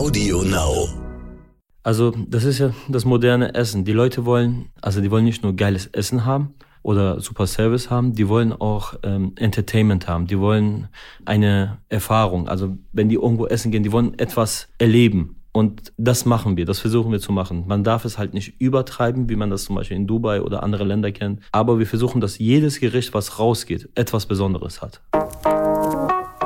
Audio Now. Also, das ist ja das moderne Essen. Die Leute wollen, also die wollen nicht nur geiles Essen haben oder super Service haben, die wollen auch ähm, Entertainment haben. Die wollen eine Erfahrung. Also, wenn die irgendwo essen gehen, die wollen etwas erleben. Und das machen wir, das versuchen wir zu machen. Man darf es halt nicht übertreiben, wie man das zum Beispiel in Dubai oder andere Länder kennt. Aber wir versuchen, dass jedes Gericht, was rausgeht, etwas Besonderes hat.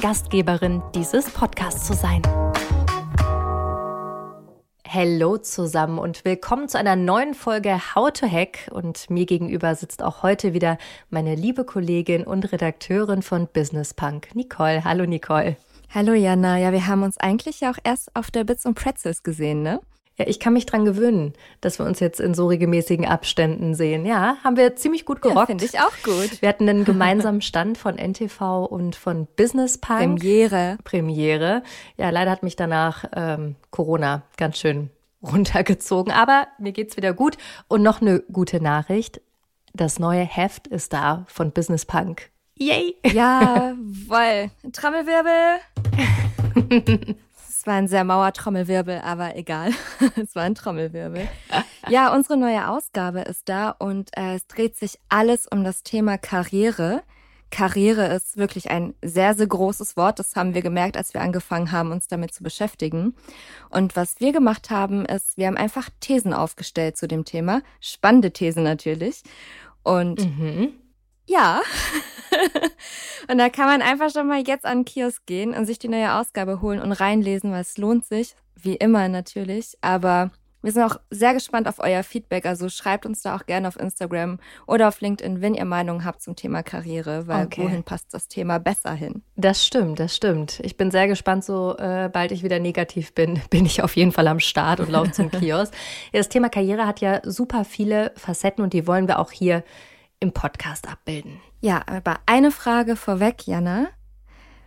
Gastgeberin dieses Podcasts zu sein. Hallo zusammen und willkommen zu einer neuen Folge How to Hack. Und mir gegenüber sitzt auch heute wieder meine liebe Kollegin und Redakteurin von Business Punk, Nicole. Hallo Nicole. Hallo Jana. Ja, wir haben uns eigentlich ja auch erst auf der Bits und Pretzels gesehen, ne? Ja, ich kann mich dran gewönen, dass wir uns jetzt in so regelmäßigen Abständen sehen. Ja, haben wir ziemlich gut gerockt. Ja, finde ich auch gut. Wir hatten einen gemeinsamen Stand von NTV und von Business Punk. Premiere. Premiere. Ja, leider hat mich danach ähm, Corona ganz schön runtergezogen. Aber mir geht's wieder gut. Und noch eine gute Nachricht. Das neue Heft ist da von Business Punk. Yay! Ja, voll. Trommelwirbel. war ein sehr mauer Trommelwirbel, aber egal. es war ein Trommelwirbel. Ja, unsere neue Ausgabe ist da und äh, es dreht sich alles um das Thema Karriere. Karriere ist wirklich ein sehr, sehr großes Wort. Das haben wir gemerkt, als wir angefangen haben, uns damit zu beschäftigen. Und was wir gemacht haben, ist, wir haben einfach Thesen aufgestellt zu dem Thema. Spannende Thesen natürlich. Und mhm. Ja, und da kann man einfach schon mal jetzt an den Kiosk gehen und sich die neue Ausgabe holen und reinlesen, weil es lohnt sich, wie immer natürlich. Aber wir sind auch sehr gespannt auf euer Feedback. Also schreibt uns da auch gerne auf Instagram oder auf LinkedIn, wenn ihr Meinungen habt zum Thema Karriere, weil okay. wohin passt das Thema besser hin? Das stimmt, das stimmt. Ich bin sehr gespannt, sobald äh, ich wieder negativ bin, bin ich auf jeden Fall am Start und laufe zum Kiosk. Ja, das Thema Karriere hat ja super viele Facetten und die wollen wir auch hier im Podcast abbilden. Ja, aber eine Frage vorweg, Jana.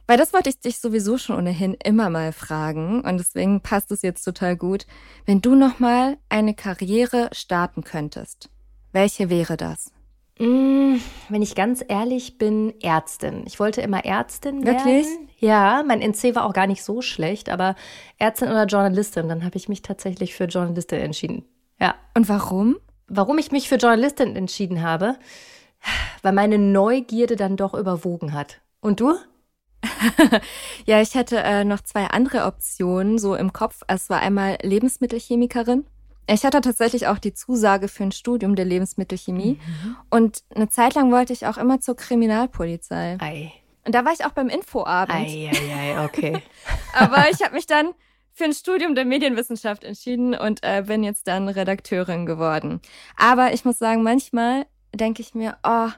Weil das wollte ich dich sowieso schon ohnehin immer mal fragen und deswegen passt es jetzt total gut. Wenn du nochmal eine Karriere starten könntest, welche wäre das? Mm, wenn ich ganz ehrlich bin, Ärztin. Ich wollte immer Ärztin werden. Wirklich? Ja, mein NC war auch gar nicht so schlecht, aber Ärztin oder Journalistin, dann habe ich mich tatsächlich für Journalistin entschieden. Ja. Und warum? Warum ich mich für Journalistin entschieden habe? Weil meine Neugierde dann doch überwogen hat. Und du? ja, ich hatte äh, noch zwei andere Optionen so im Kopf. Es war einmal Lebensmittelchemikerin. Ich hatte tatsächlich auch die Zusage für ein Studium der Lebensmittelchemie. Mhm. Und eine Zeit lang wollte ich auch immer zur Kriminalpolizei. Ei. Und da war ich auch beim Infoabend. Ei, ei, ei, okay. Aber ich habe mich dann für ein Studium der Medienwissenschaft entschieden und äh, bin jetzt dann Redakteurin geworden. Aber ich muss sagen, manchmal denke ich mir, oh,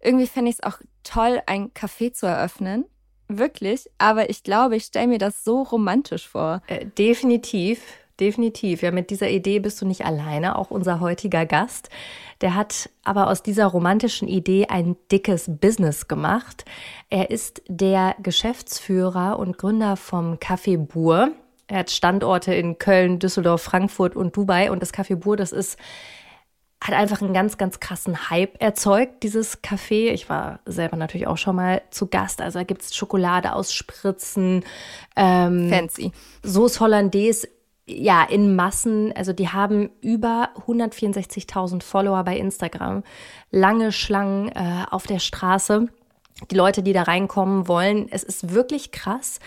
irgendwie fände ich es auch toll, ein Café zu eröffnen. Wirklich. Aber ich glaube, ich stelle mir das so romantisch vor. Äh, definitiv. Definitiv. Ja, mit dieser Idee bist du nicht alleine. Auch unser heutiger Gast, der hat aber aus dieser romantischen Idee ein dickes Business gemacht. Er ist der Geschäftsführer und Gründer vom Café Bur. Er hat Standorte in Köln, Düsseldorf, Frankfurt und Dubai. Und das Café Bur, das ist, hat einfach einen ganz, ganz krassen Hype erzeugt, dieses Café. Ich war selber natürlich auch schon mal zu Gast. Also da gibt es Schokolade aus Spritzen. Ähm, Fancy. Sauce Hollandaise ja, in Massen, also die haben über 164.000 Follower bei Instagram, lange Schlangen äh, auf der Straße. Die Leute, die da reinkommen wollen, es ist wirklich krass.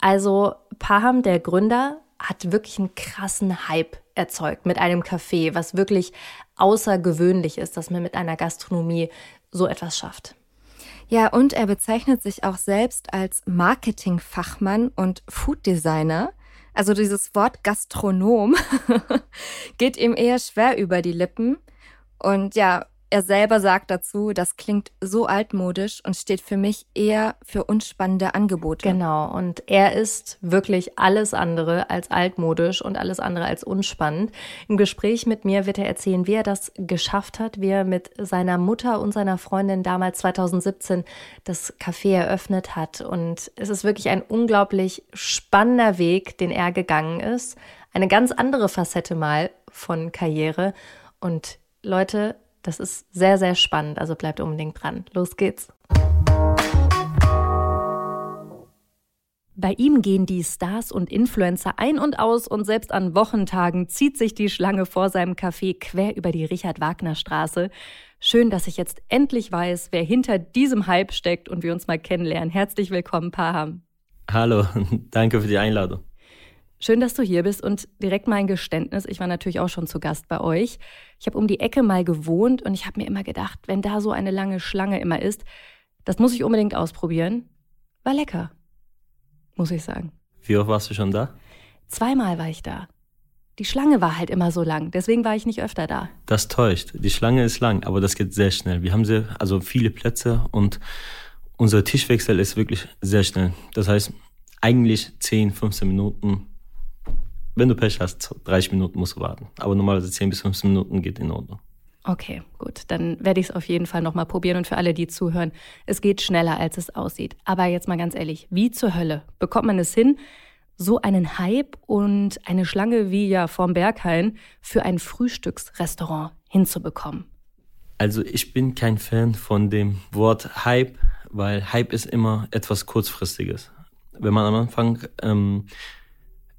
Also Paham, der Gründer, hat wirklich einen krassen Hype erzeugt mit einem Café, was wirklich außergewöhnlich ist, dass man mit einer Gastronomie so etwas schafft. Ja, und er bezeichnet sich auch selbst als Marketingfachmann und Fooddesigner. Also dieses Wort Gastronom geht ihm eher schwer über die Lippen. Und ja, Er selber sagt dazu, das klingt so altmodisch und steht für mich eher für unspannende Angebote. Genau, und er ist wirklich alles andere als altmodisch und alles andere als unspannend. Im Gespräch mit mir wird er erzählen, wie er das geschafft hat, wie er mit seiner Mutter und seiner Freundin damals 2017 das Café eröffnet hat. Und es ist wirklich ein unglaublich spannender Weg, den er gegangen ist. Eine ganz andere Facette mal von Karriere. Und Leute, das ist sehr, sehr spannend, also bleibt unbedingt dran. Los geht's. Bei ihm gehen die Stars und Influencer ein und aus und selbst an Wochentagen zieht sich die Schlange vor seinem Café quer über die Richard-Wagner-Straße. Schön, dass ich jetzt endlich weiß, wer hinter diesem Hype steckt und wir uns mal kennenlernen. Herzlich willkommen, Paham. Hallo, danke für die Einladung. Schön, dass du hier bist und direkt mal ein Geständnis. Ich war natürlich auch schon zu Gast bei euch. Ich habe um die Ecke mal gewohnt und ich habe mir immer gedacht, wenn da so eine lange Schlange immer ist, das muss ich unbedingt ausprobieren. War lecker, muss ich sagen. Wie oft warst du schon da? Zweimal war ich da. Die Schlange war halt immer so lang, deswegen war ich nicht öfter da. Das täuscht. Die Schlange ist lang, aber das geht sehr schnell. Wir haben sehr, also viele Plätze und unser Tischwechsel ist wirklich sehr schnell. Das heißt, eigentlich 10, 15 Minuten wenn du Pech hast, 30 Minuten musst du warten. Aber normalerweise 10 bis 15 Minuten geht in Ordnung. Okay, gut. Dann werde ich es auf jeden Fall nochmal probieren. Und für alle, die zuhören, es geht schneller, als es aussieht. Aber jetzt mal ganz ehrlich, wie zur Hölle bekommt man es hin, so einen Hype und eine Schlange wie ja vorm Berghain für ein Frühstücksrestaurant hinzubekommen? Also ich bin kein Fan von dem Wort Hype, weil Hype ist immer etwas Kurzfristiges. Wenn man am Anfang ähm,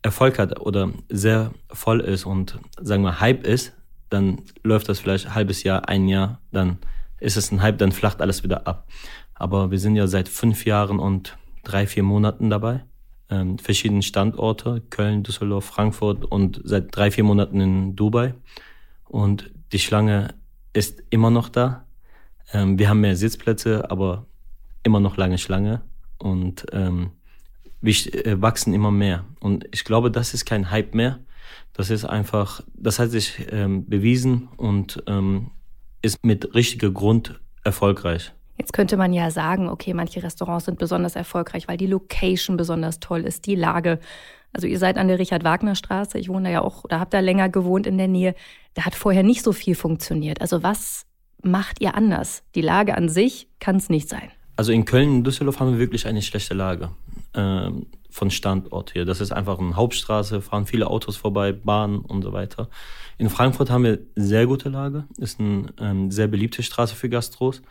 Erfolg hat oder sehr voll ist und sagen wir Hype ist, dann läuft das vielleicht ein halbes Jahr, ein Jahr, dann ist es ein Hype, dann flacht alles wieder ab. Aber wir sind ja seit fünf Jahren und drei, vier Monaten dabei. Ähm, verschiedene Standorte, Köln, Düsseldorf, Frankfurt und seit drei, vier Monaten in Dubai. Und die Schlange ist immer noch da. Ähm, wir haben mehr Sitzplätze, aber immer noch lange Schlange. Und ähm, äh, wachsen immer mehr. Und ich glaube, das ist kein Hype mehr. Das ist einfach, das hat sich ähm, bewiesen und ähm, ist mit richtiger Grund erfolgreich. Jetzt könnte man ja sagen, okay, manche Restaurants sind besonders erfolgreich, weil die Location besonders toll ist, die Lage. Also ihr seid an der Richard-Wagner-Straße, ich wohne da ja auch, oder habt da länger gewohnt in der Nähe. Da hat vorher nicht so viel funktioniert. Also was macht ihr anders? Die Lage an sich kann es nicht sein. Also in Köln und Düsseldorf haben wir wirklich eine schlechte Lage äh, von Standort hier. Das ist einfach eine Hauptstraße, fahren viele Autos vorbei, Bahnen und so weiter. In Frankfurt haben wir sehr gute Lage, ist eine ähm, sehr beliebte Straße für Gastros.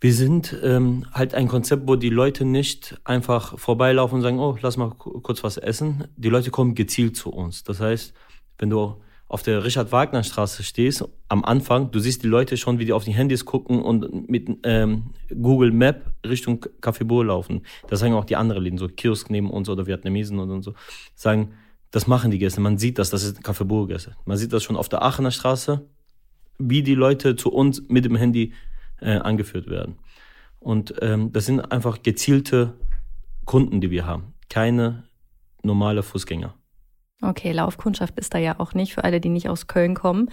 Wir sind ähm, halt ein Konzept, wo die Leute nicht einfach vorbeilaufen und sagen, oh, lass mal kurz was essen. Die Leute kommen gezielt zu uns. Das heißt, wenn du auf der Richard-Wagner-Straße stehst, am Anfang, du siehst die Leute schon, wie die auf die Handys gucken und mit ähm, Google Map Richtung Café Bohr laufen. Das sagen auch die anderen Läden, so Kiosk neben uns oder Vietnamesen und so, sagen, das machen die Gäste. Man sieht das, das ist Café Bohr Gäste. Man sieht das schon auf der Aachener Straße, wie die Leute zu uns mit dem Handy äh, angeführt werden. Und ähm, das sind einfach gezielte Kunden, die wir haben. Keine normale Fußgänger. Okay, Laufkundschaft ist da ja auch nicht für alle, die nicht aus Köln kommen.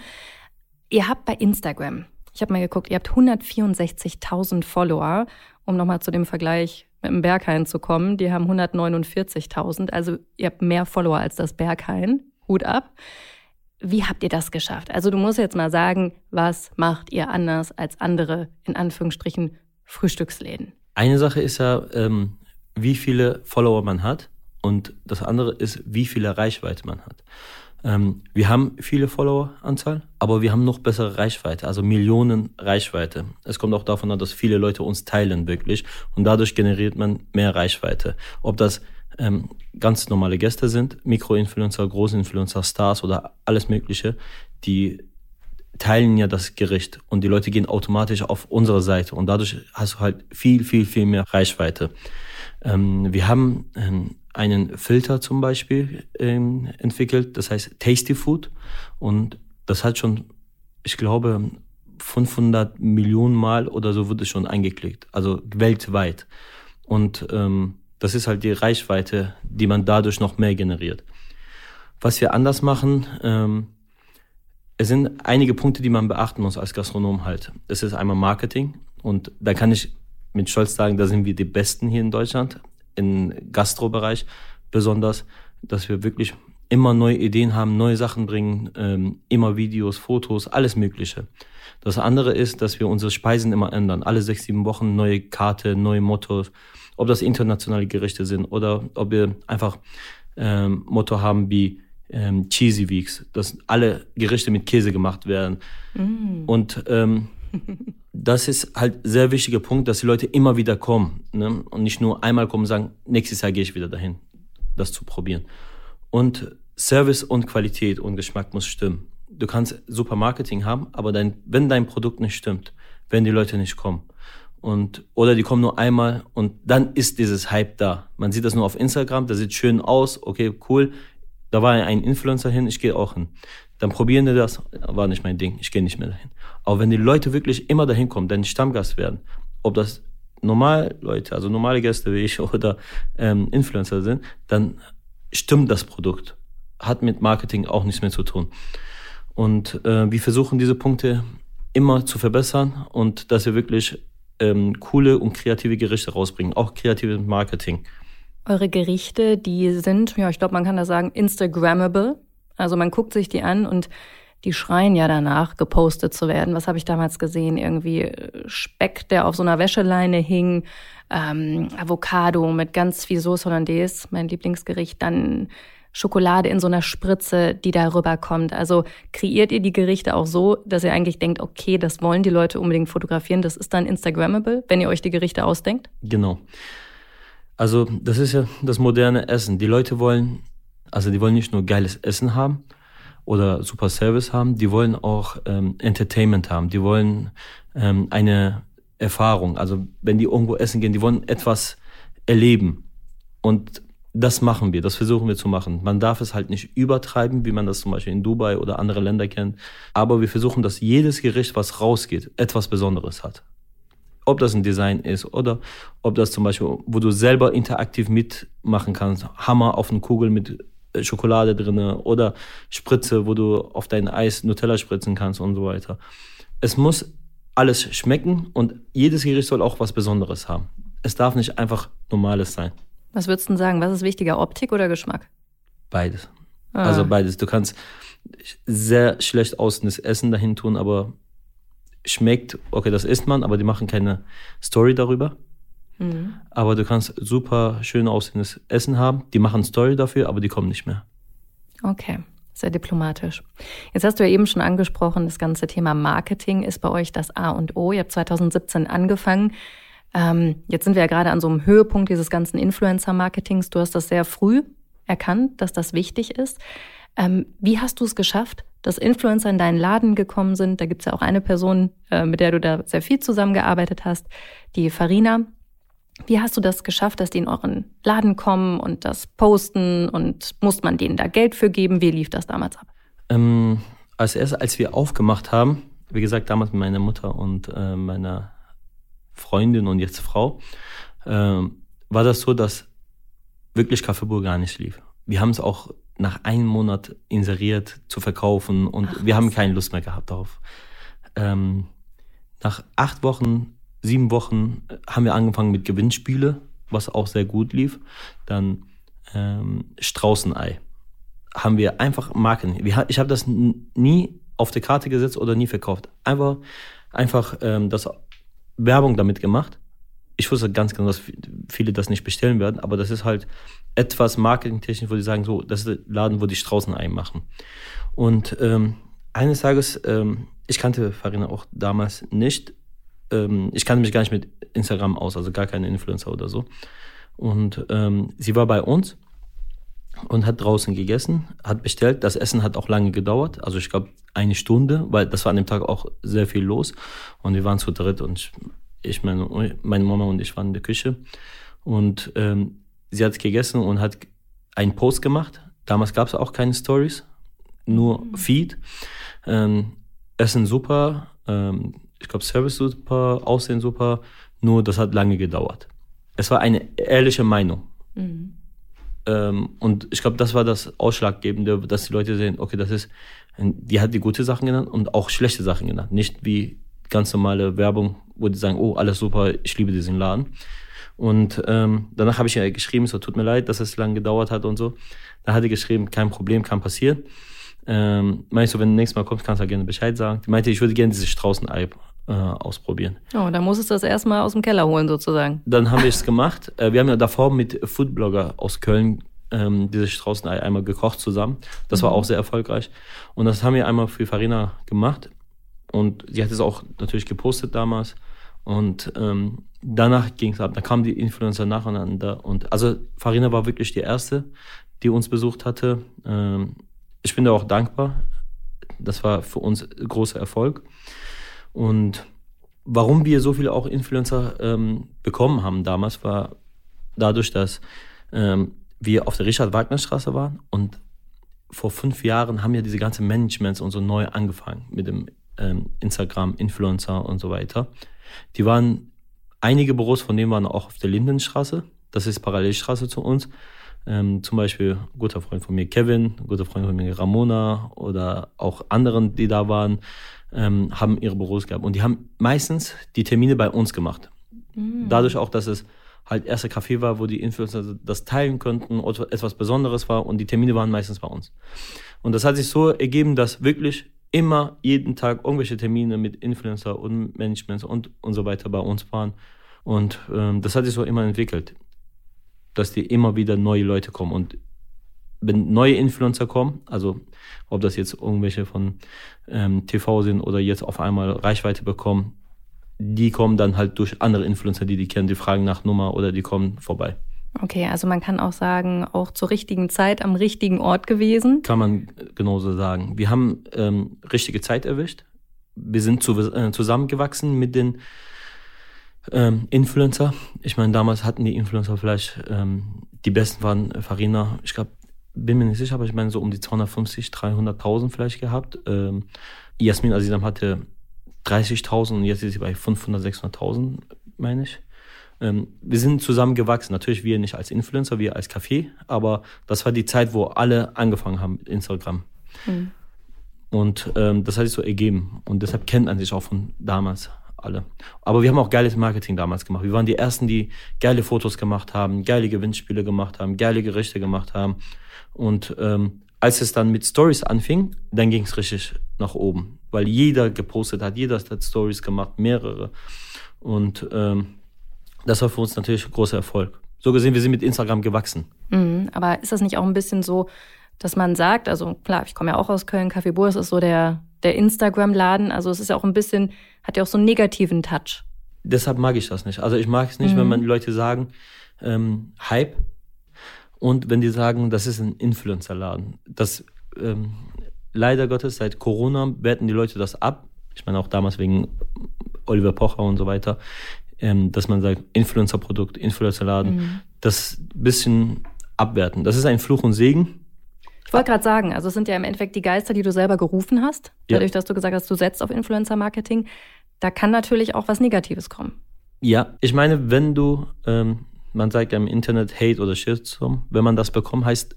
Ihr habt bei Instagram, ich habe mal geguckt, ihr habt 164.000 Follower, um nochmal zu dem Vergleich mit dem Berghain zu kommen. Die haben 149.000, also ihr habt mehr Follower als das Berghain. Hut ab. Wie habt ihr das geschafft? Also du musst jetzt mal sagen, was macht ihr anders als andere, in Anführungsstrichen, Frühstücksläden? Eine Sache ist ja, ähm, wie viele Follower man hat. Und das andere ist, wie viel Reichweite man hat. Ähm, wir haben viele Followeranzahl, aber wir haben noch bessere Reichweite, also Millionen Reichweite. Es kommt auch davon an, dass viele Leute uns teilen wirklich und dadurch generiert man mehr Reichweite. Ob das ähm, ganz normale Gäste sind, Mikroinfluencer, Großinfluencer, Stars oder alles Mögliche, die teilen ja das Gericht und die Leute gehen automatisch auf unsere Seite und dadurch hast du halt viel, viel, viel mehr Reichweite. Ähm, wir haben ähm, einen Filter zum Beispiel ähm, entwickelt, das heißt Tasty Food. Und das hat schon, ich glaube, 500 Millionen Mal oder so wurde schon eingeklickt, also weltweit. Und ähm, das ist halt die Reichweite, die man dadurch noch mehr generiert. Was wir anders machen, ähm, Es sind einige Punkte, die man beachten muss als Gastronom halt. Das ist einmal Marketing und da kann ich mit Stolz sagen, da sind wir die Besten hier in Deutschland, im Gastrobereich besonders, dass wir wirklich immer neue Ideen haben, neue Sachen bringen, ähm, immer Videos, Fotos, alles Mögliche. Das andere ist, dass wir unsere Speisen immer ändern. Alle sechs, sieben Wochen neue Karte, neue Mottos. Ob das internationale Gerichte sind oder ob wir einfach ähm, Motto haben wie ähm, Cheesy Weeks, dass alle Gerichte mit Käse gemacht werden. Mm. Und ähm, das ist halt sehr wichtiger Punkt, dass die Leute immer wieder kommen ne? und nicht nur einmal kommen und sagen, nächstes Jahr gehe ich wieder dahin, das zu probieren. Und Service und Qualität und Geschmack muss stimmen. Du kannst super Marketing haben, aber dein, wenn dein Produkt nicht stimmt, werden die Leute nicht kommen. Und, oder die kommen nur einmal und dann ist dieses Hype da. Man sieht das nur auf Instagram, das sieht schön aus, okay, cool. Da war ein Influencer hin, ich gehe auch hin. Dann probieren die das, war nicht mein Ding, ich gehe nicht mehr dahin. Aber wenn die Leute wirklich immer dahin kommen, dein Stammgast werden, ob das normal Leute, also normale Gäste wie ich oder ähm, Influencer sind, dann stimmt das Produkt. Hat mit Marketing auch nichts mehr zu tun. Und äh, wir versuchen diese Punkte immer zu verbessern und dass wir wirklich ähm, coole und kreative Gerichte rausbringen, auch kreatives Marketing. Eure Gerichte, die sind, ja, ich glaube, man kann da sagen, Instagrammable. Also man guckt sich die an und die schreien ja danach, gepostet zu werden. Was habe ich damals gesehen? Irgendwie äh, Speck, der auf so einer Wäscheleine hing, ähm, Avocado mit ganz viel Sauce Hollandaise, mein Lieblingsgericht, dann Schokolade in so einer Spritze, die da rüberkommt. Also kreiert ihr die Gerichte auch so, dass ihr eigentlich denkt, okay, das wollen die Leute unbedingt fotografieren, das ist dann Instagrammable, wenn ihr euch die Gerichte ausdenkt? Genau. Also das ist ja das moderne Essen. Die Leute wollen, also die wollen nicht nur geiles Essen haben oder super Service haben, die wollen auch ähm, Entertainment haben. Die wollen ähm, eine Erfahrung. Also wenn die irgendwo essen gehen, die wollen etwas erleben. Und das machen wir, das versuchen wir zu machen. Man darf es halt nicht übertreiben, wie man das zum Beispiel in Dubai oder andere Länder kennt. Aber wir versuchen, dass jedes Gericht, was rausgeht, etwas Besonderes hat. Ob das ein Design ist oder ob das zum Beispiel, wo du selber interaktiv mitmachen kannst. Hammer auf eine Kugel mit Schokolade drinne oder Spritze, wo du auf dein Eis Nutella spritzen kannst und so weiter. Es muss alles schmecken und jedes Gericht soll auch was Besonderes haben. Es darf nicht einfach normales sein. Was würdest du sagen? Was ist wichtiger, Optik oder Geschmack? Beides. Ah. Also beides. Du kannst sehr schlecht aussehendes Essen dahin tun, aber schmeckt, okay, das isst man, aber die machen keine Story darüber. Mhm. Aber du kannst super schön aussehendes Essen haben, die machen Story dafür, aber die kommen nicht mehr. Okay. Sehr diplomatisch. Jetzt hast du ja eben schon angesprochen, das ganze Thema Marketing ist bei euch das A und O. Ihr habt 2017 angefangen. Ähm, jetzt sind wir ja gerade an so einem Höhepunkt dieses ganzen Influencer-Marketings. Du hast das sehr früh erkannt, dass das wichtig ist. Ähm, wie hast du es geschafft, dass Influencer in deinen Laden gekommen sind? Da gibt es ja auch eine Person, äh, mit der du da sehr viel zusammengearbeitet hast, die Farina. Wie hast du das geschafft, dass die in euren Laden kommen und das posten und muss man denen da Geld für geben? Wie lief das damals ab? Ähm, als erstes, als wir aufgemacht haben, wie gesagt, damals mit meiner Mutter und äh, meiner Freundin und jetzt Frau, ähm, war das so, dass wirklich Kaffeebuhr gar nicht lief. Wir haben es auch nach einem Monat inseriert zu verkaufen und Ach, wir haben keine Lust mehr gehabt darauf. Ähm, nach acht Wochen, sieben Wochen äh, haben wir angefangen mit Gewinnspiele, was auch sehr gut lief. Dann ähm, Straußenei. Haben wir einfach Marken. Ich habe das nie auf die Karte gesetzt oder nie verkauft. Einfach, einfach ähm, das Werbung damit gemacht. Ich wusste ganz genau, dass viele das nicht bestellen werden, aber das ist halt etwas marketingtechnisch, wo die sagen, so, das ist der Laden, wo die Straußen einmachen. Und ähm, eines Tages, ähm, ich kannte Farina auch damals nicht. Ähm, ich kannte mich gar nicht mit Instagram aus, also gar keine Influencer oder so. Und ähm, sie war bei uns und hat draußen gegessen, hat bestellt. Das Essen hat auch lange gedauert, also ich glaube eine Stunde, weil das war an dem Tag auch sehr viel los. Und wir waren zu dritt und ich, meine, meine Mama und ich waren in der Küche. Und ähm, sie hat gegessen und hat einen Post gemacht. Damals gab es auch keine Stories, nur. Feed. Ähm, Essen super, ähm, ich glaube Service super, Aussehen super, nur das hat lange gedauert. Es war eine ehrliche Meinung. Mhm. Ähm, und ich glaube, das war das Ausschlaggebende, dass die Leute sehen, okay, das ist, die hat die gute Sachen genannt und auch schlechte Sachen genannt. Nicht wie ganz normale Werbung, wo die sagen, oh, alles super, ich liebe diesen Laden. Und ähm, danach habe ich ja geschrieben, so tut mir leid, dass es lange gedauert hat und so. Da hat die geschrieben, kein Problem, kann passieren. Ähm, meinst du, wenn du nächstes Mal kommst, kannst du gerne Bescheid sagen. Die meinte, ich würde gerne dieses Straußenei äh, ausprobieren. Oh, dann musstest du das erstmal aus dem Keller holen sozusagen. Dann haben wir es gemacht. Äh, wir haben ja davor mit Foodblogger aus Köln ähm, dieses Straußenei einmal gekocht zusammen. Das mhm. war auch sehr erfolgreich. Und das haben wir einmal für Farina gemacht. Und sie hat es auch natürlich gepostet damals. Und ähm, danach ging es ab. Da kamen die Influencer nacheinander. Und also Farina war wirklich die erste, die uns besucht hatte. Ähm, ich bin da auch dankbar. Das war für uns großer Erfolg. Und warum wir so viele auch Influencer ähm, bekommen haben damals, war dadurch, dass ähm, wir auf der Richard-Wagner-Straße waren und vor fünf Jahren haben ja diese ganzen Managements und so neu angefangen mit dem ähm, Instagram, Influencer und so weiter. Die waren, einige Büros von denen waren auch auf der Lindenstraße. Das ist Parallelstraße zu uns. Ähm, zum Beispiel guter Freund von mir Kevin, guter Freund von mir Ramona oder auch anderen, die da waren, ähm, haben ihre Büros gehabt. Und die haben meistens die Termine bei uns gemacht. Mhm. Dadurch auch, dass es halt erster Café war, wo die Influencer das teilen konnten, etwas Besonderes war und die Termine waren meistens bei uns. Und das hat sich so ergeben, dass wirklich immer jeden Tag irgendwelche Termine mit Influencer und Management und, und so weiter bei uns waren. Und ähm, das hat sich so immer entwickelt, dass die immer wieder neue Leute kommen. Und wenn neue Influencer kommen, also ob das jetzt irgendwelche von ähm, TV sind oder jetzt auf einmal Reichweite bekommen, die kommen dann halt durch andere Influencer, die die kennen, die fragen nach Nummer oder die kommen vorbei. Okay, also man kann auch sagen, auch zur richtigen Zeit am richtigen Ort gewesen. Kann man genauso sagen. Wir haben ähm, richtige Zeit erwischt. Wir sind zu, äh, zusammengewachsen mit den ähm, Influencer. Ich meine, damals hatten die Influencer vielleicht, ähm, die besten waren Farina, ich glaube, bin mir nicht sicher, aber ich meine so um die 250, 300.000 vielleicht gehabt. Ähm, Jasmin Azizam hatte 30.000 und jetzt ist sie bei 500, 600.000, meine ich. Ähm, wir sind zusammen gewachsen. Natürlich wir nicht als Influencer, wir als Café, aber das war die Zeit, wo alle angefangen haben mit Instagram. Mhm. Und ähm, das hat sich so ergeben. Und deshalb kennt man sich auch von damals alle. Aber wir haben auch geiles Marketing damals gemacht. Wir waren die Ersten, die geile Fotos gemacht haben, geile Gewinnspiele gemacht haben, geile Gerichte gemacht haben. Und ähm, als es dann mit Stories anfing, dann ging es richtig nach oben, weil jeder gepostet hat, jeder hat Stories gemacht, mehrere. Und ähm, das war für uns natürlich ein großer Erfolg. So gesehen, wir sind mit Instagram gewachsen. Mhm, aber ist das nicht auch ein bisschen so, dass man sagt, also klar, ich komme ja auch aus Köln, Café Bourse ist so der, der Instagram-Laden, also es ist ja auch ein bisschen, hat ja auch so einen negativen Touch. Deshalb mag ich das nicht. Also ich mag es nicht, mhm. wenn man Leute sagen, ähm, Hype und wenn die sagen, das ist ein Influencer-Laden. Das ähm, leider Gottes, seit Corona werten die Leute das ab. Ich meine auch damals wegen Oliver Pocher und so weiter ähm, dass man sagt, Influencer-Produkt, Influencer-Laden, mhm. das bisschen abwerten. Das ist ein Fluch und Segen. Ich wollte gerade sagen, also es sind ja im Endeffekt die Geister, die du selber gerufen hast, dadurch, ja. dass du gesagt hast, du setzt auf Influencer-Marketing. Da kann natürlich auch was Negatives kommen. Ja, ich meine, wenn du, ähm, man sagt ja im Internet Hate oder Shitstorm, wenn man das bekommt, heißt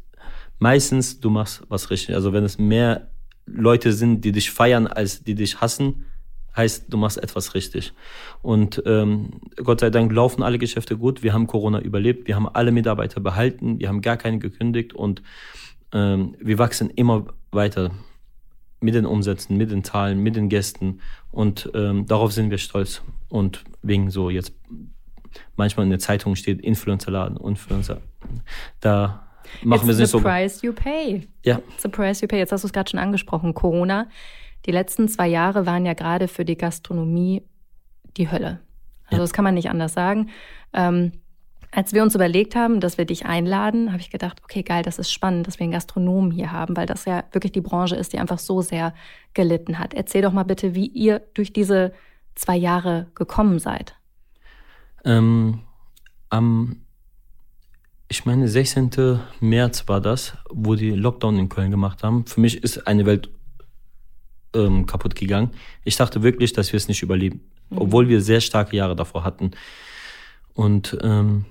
meistens, du machst was richtig. Also wenn es mehr Leute sind, die dich feiern, als die dich hassen, heißt, du machst etwas richtig. Und ähm, Gott sei Dank laufen alle Geschäfte gut. Wir haben Corona überlebt, wir haben alle Mitarbeiter behalten, wir haben gar keine gekündigt und ähm, wir wachsen immer weiter mit den Umsätzen, mit den Zahlen, mit den Gästen und ähm, darauf sind wir stolz. Und wegen so jetzt manchmal in der Zeitung steht Influencer-Laden, Influencer. Da machen It's wir es so. Price you pay. Ja. It's the price you pay. Jetzt hast du es gerade schon angesprochen, Corona. Die letzten zwei Jahre waren ja gerade für die Gastronomie die Hölle. Also ja. das kann man nicht anders sagen. Ähm, als wir uns überlegt haben, dass wir dich einladen, habe ich gedacht, okay, geil, das ist spannend, dass wir einen Gastronomen hier haben, weil das ja wirklich die Branche ist, die einfach so sehr gelitten hat. Erzähl doch mal bitte, wie ihr durch diese zwei Jahre gekommen seid. Ähm, am, ich meine, 16. März war das, wo die Lockdown in Köln gemacht haben. Für mich ist eine Welt ähm, kaputt gegangen. Ich dachte wirklich, dass wir es nicht überleben, mhm. obwohl wir sehr starke Jahre davor hatten. Und ähm,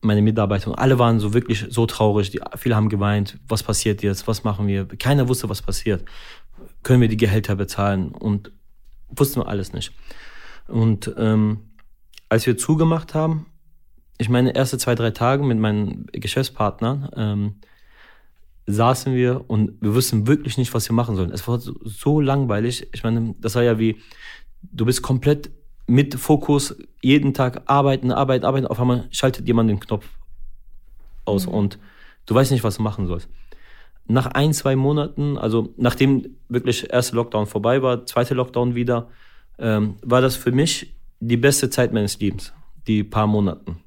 meine Mitarbeiter, alle waren so wirklich so traurig. Die, viele haben geweint. Was passiert jetzt? Was machen wir? Keiner wusste, was passiert. Können wir die Gehälter bezahlen? Und wussten wir alles nicht. Und ähm, als wir zugemacht haben, ich meine, erste zwei, drei Tage mit meinen Geschäftspartnern, ähm, saßen wir und wir wussten wirklich nicht, was wir machen sollen. Es war so, so langweilig. Ich meine, das war ja wie, du bist komplett mit Fokus jeden Tag arbeiten, arbeiten, arbeiten. Auf einmal schaltet jemand den Knopf aus mhm. und du weißt nicht, was du machen sollst. Nach ein, zwei Monaten, also nachdem wirklich erste Lockdown vorbei war, zweite Lockdown wieder, ähm, war das für mich die beste Zeit meines Lebens, die paar Monaten.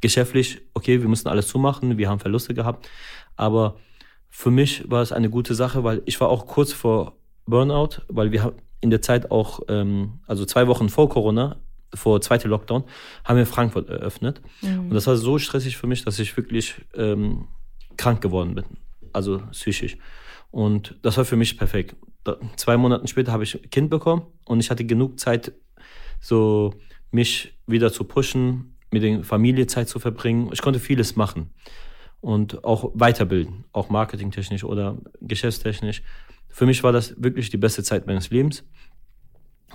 Geschäftlich, okay, wir mussten alles zumachen, wir haben Verluste gehabt, aber für mich war es eine gute Sache, weil ich war auch kurz vor Burnout, weil wir in der Zeit auch, ähm, also zwei Wochen vor Corona, vor zweite Lockdown, haben wir Frankfurt eröffnet. Mhm. Und das war so stressig für mich, dass ich wirklich ähm, krank geworden bin, also psychisch. Und das war für mich perfekt. Da, zwei Monate später habe ich ein Kind bekommen und ich hatte genug Zeit, so mich wieder zu pushen, mit der Familie Zeit zu verbringen. Ich konnte vieles machen und auch weiterbilden, auch marketingtechnisch oder geschäftstechnisch. Für mich war das wirklich die beste Zeit meines Lebens.